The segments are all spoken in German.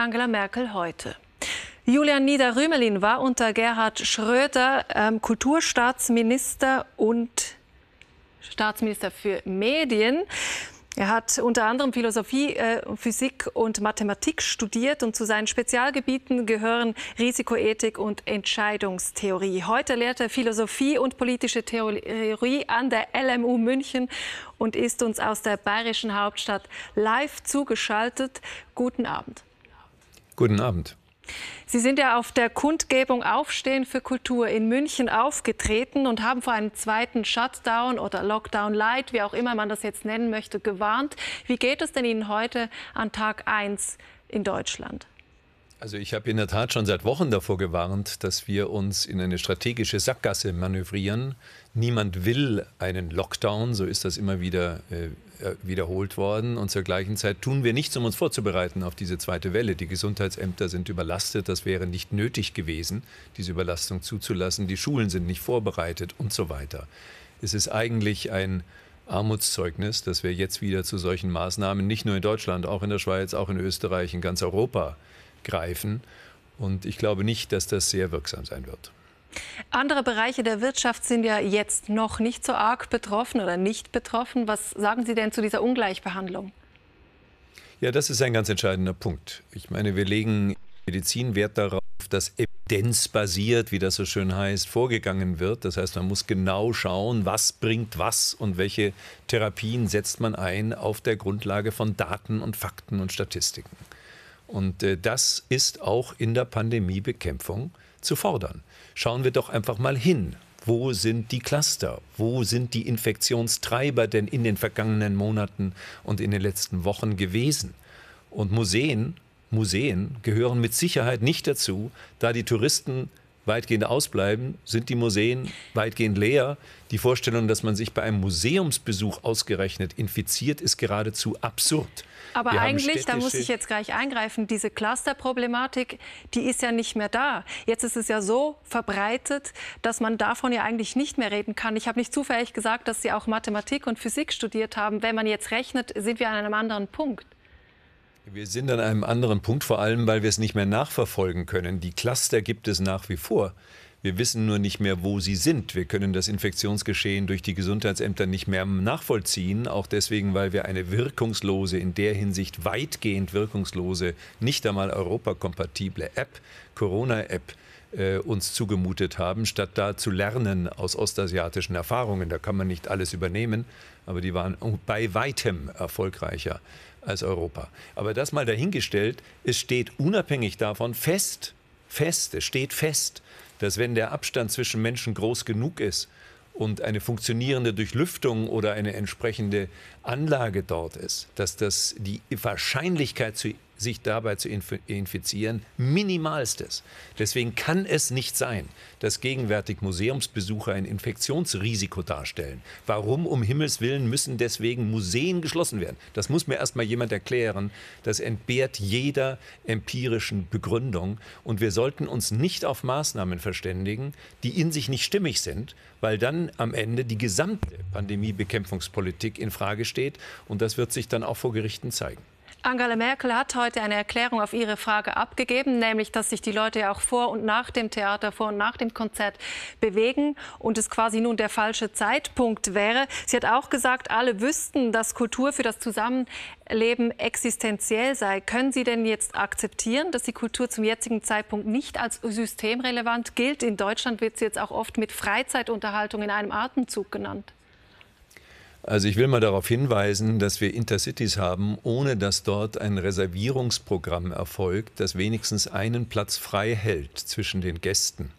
Angela Merkel heute. Julian Niederrümelin war unter Gerhard Schröder ähm, Kulturstaatsminister und Staatsminister für Medien. Er hat unter anderem Philosophie, äh, Physik und Mathematik studiert und zu seinen Spezialgebieten gehören Risikoethik und Entscheidungstheorie. Heute lehrt er Philosophie und politische Theorie an der LMU München und ist uns aus der bayerischen Hauptstadt live zugeschaltet. Guten Abend. Guten Abend. Sie sind ja auf der Kundgebung Aufstehen für Kultur in München aufgetreten und haben vor einem zweiten Shutdown oder Lockdown Light, wie auch immer man das jetzt nennen möchte, gewarnt. Wie geht es denn Ihnen heute an Tag 1 in Deutschland? Also ich habe in der Tat schon seit Wochen davor gewarnt, dass wir uns in eine strategische Sackgasse manövrieren. Niemand will einen Lockdown, so ist das immer wieder äh, äh, wiederholt worden. Und zur gleichen Zeit tun wir nichts, um uns vorzubereiten auf diese zweite Welle. Die Gesundheitsämter sind überlastet. Das wäre nicht nötig gewesen, diese Überlastung zuzulassen. Die Schulen sind nicht vorbereitet und so weiter. Es ist eigentlich ein Armutszeugnis, dass wir jetzt wieder zu solchen Maßnahmen nicht nur in Deutschland, auch in der Schweiz, auch in Österreich, in ganz Europa greifen. Und ich glaube nicht, dass das sehr wirksam sein wird. Andere Bereiche der Wirtschaft sind ja jetzt noch nicht so arg betroffen oder nicht betroffen. Was sagen Sie denn zu dieser Ungleichbehandlung? Ja, das ist ein ganz entscheidender Punkt. Ich meine, wir legen Medizin Wert darauf, dass evidenzbasiert, wie das so schön heißt, vorgegangen wird. Das heißt, man muss genau schauen, was bringt was und welche Therapien setzt man ein auf der Grundlage von Daten und Fakten und Statistiken. Und äh, das ist auch in der Pandemiebekämpfung zu fordern. Schauen wir doch einfach mal hin. Wo sind die Cluster? Wo sind die Infektionstreiber denn in den vergangenen Monaten und in den letzten Wochen gewesen? Und Museen, Museen gehören mit Sicherheit nicht dazu, da die Touristen weitgehend ausbleiben, sind die Museen weitgehend leer. Die Vorstellung, dass man sich bei einem Museumsbesuch ausgerechnet infiziert, ist geradezu absurd. Aber Wir eigentlich, da muss ich jetzt gleich eingreifen, diese Cluster-Problematik, die ist ja nicht mehr da. Jetzt ist es ja so verbreitet, dass man davon ja eigentlich nicht mehr reden kann. Ich habe nicht zufällig gesagt, dass Sie auch Mathematik und Physik studiert haben. Wenn man jetzt rechnet, sind wir an einem anderen Punkt. Wir sind an einem anderen Punkt, vor allem weil wir es nicht mehr nachverfolgen können. Die Cluster gibt es nach wie vor. Wir wissen nur nicht mehr, wo sie sind. Wir können das Infektionsgeschehen durch die Gesundheitsämter nicht mehr nachvollziehen. Auch deswegen, weil wir eine wirkungslose, in der Hinsicht weitgehend wirkungslose, nicht einmal europakompatible App, Corona-App, äh, uns zugemutet haben, statt da zu lernen aus ostasiatischen Erfahrungen. Da kann man nicht alles übernehmen, aber die waren bei weitem erfolgreicher als Europa. Aber das mal dahingestellt, es steht unabhängig davon fest, fest, es steht fest, dass wenn der Abstand zwischen Menschen groß genug ist und eine funktionierende Durchlüftung oder eine entsprechende Anlage dort ist, dass das die Wahrscheinlichkeit zu sich dabei zu infizieren, minimalstes. Deswegen kann es nicht sein, dass gegenwärtig Museumsbesucher ein Infektionsrisiko darstellen. Warum um Himmels Willen müssen deswegen Museen geschlossen werden? Das muss mir erst mal jemand erklären. Das entbehrt jeder empirischen Begründung. Und wir sollten uns nicht auf Maßnahmen verständigen, die in sich nicht stimmig sind, weil dann am Ende die gesamte Pandemiebekämpfungspolitik in Frage steht. Und das wird sich dann auch vor Gerichten zeigen. Angela Merkel hat heute eine Erklärung auf Ihre Frage abgegeben, nämlich, dass sich die Leute ja auch vor und nach dem Theater, vor und nach dem Konzert bewegen und es quasi nun der falsche Zeitpunkt wäre. Sie hat auch gesagt, alle wüssten, dass Kultur für das Zusammenleben existenziell sei. Können Sie denn jetzt akzeptieren, dass die Kultur zum jetzigen Zeitpunkt nicht als systemrelevant gilt? In Deutschland wird sie jetzt auch oft mit Freizeitunterhaltung in einem Atemzug genannt. Also ich will mal darauf hinweisen, dass wir Intercities haben, ohne dass dort ein Reservierungsprogramm erfolgt, das wenigstens einen Platz frei hält zwischen den Gästen.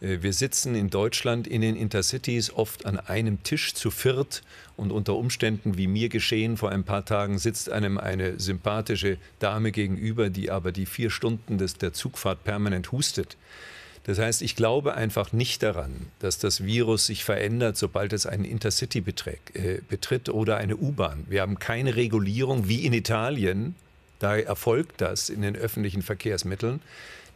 Äh, wir sitzen in Deutschland in den Intercities oft an einem Tisch zu viert und unter Umständen, wie mir geschehen vor ein paar Tagen, sitzt einem eine sympathische Dame gegenüber, die aber die vier Stunden des, der Zugfahrt permanent hustet. Das heißt, ich glaube einfach nicht daran, dass das Virus sich verändert, sobald es einen Intercity äh, betritt oder eine U-Bahn. Wir haben keine Regulierung wie in Italien, da erfolgt das in den öffentlichen Verkehrsmitteln,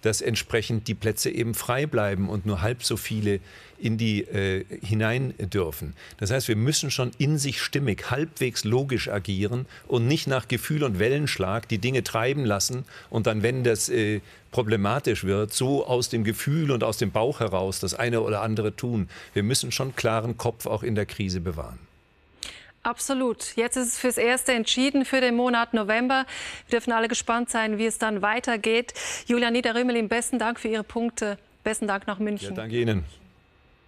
dass entsprechend die Plätze eben frei bleiben und nur halb so viele in die äh, hinein dürfen. Das heißt, wir müssen schon in sich stimmig, halbwegs logisch agieren und nicht nach Gefühl und Wellenschlag die Dinge treiben lassen und dann, wenn das äh, problematisch wird, so aus dem Gefühl und aus dem Bauch heraus das eine oder andere tun. Wir müssen schon klaren Kopf auch in der Krise bewahren. Absolut. Jetzt ist es fürs Erste entschieden für den Monat November. Wir dürfen alle gespannt sein, wie es dann weitergeht. Julian Niederrümelin, besten Dank für Ihre Punkte. Besten Dank nach München. Ja, danke Ihnen.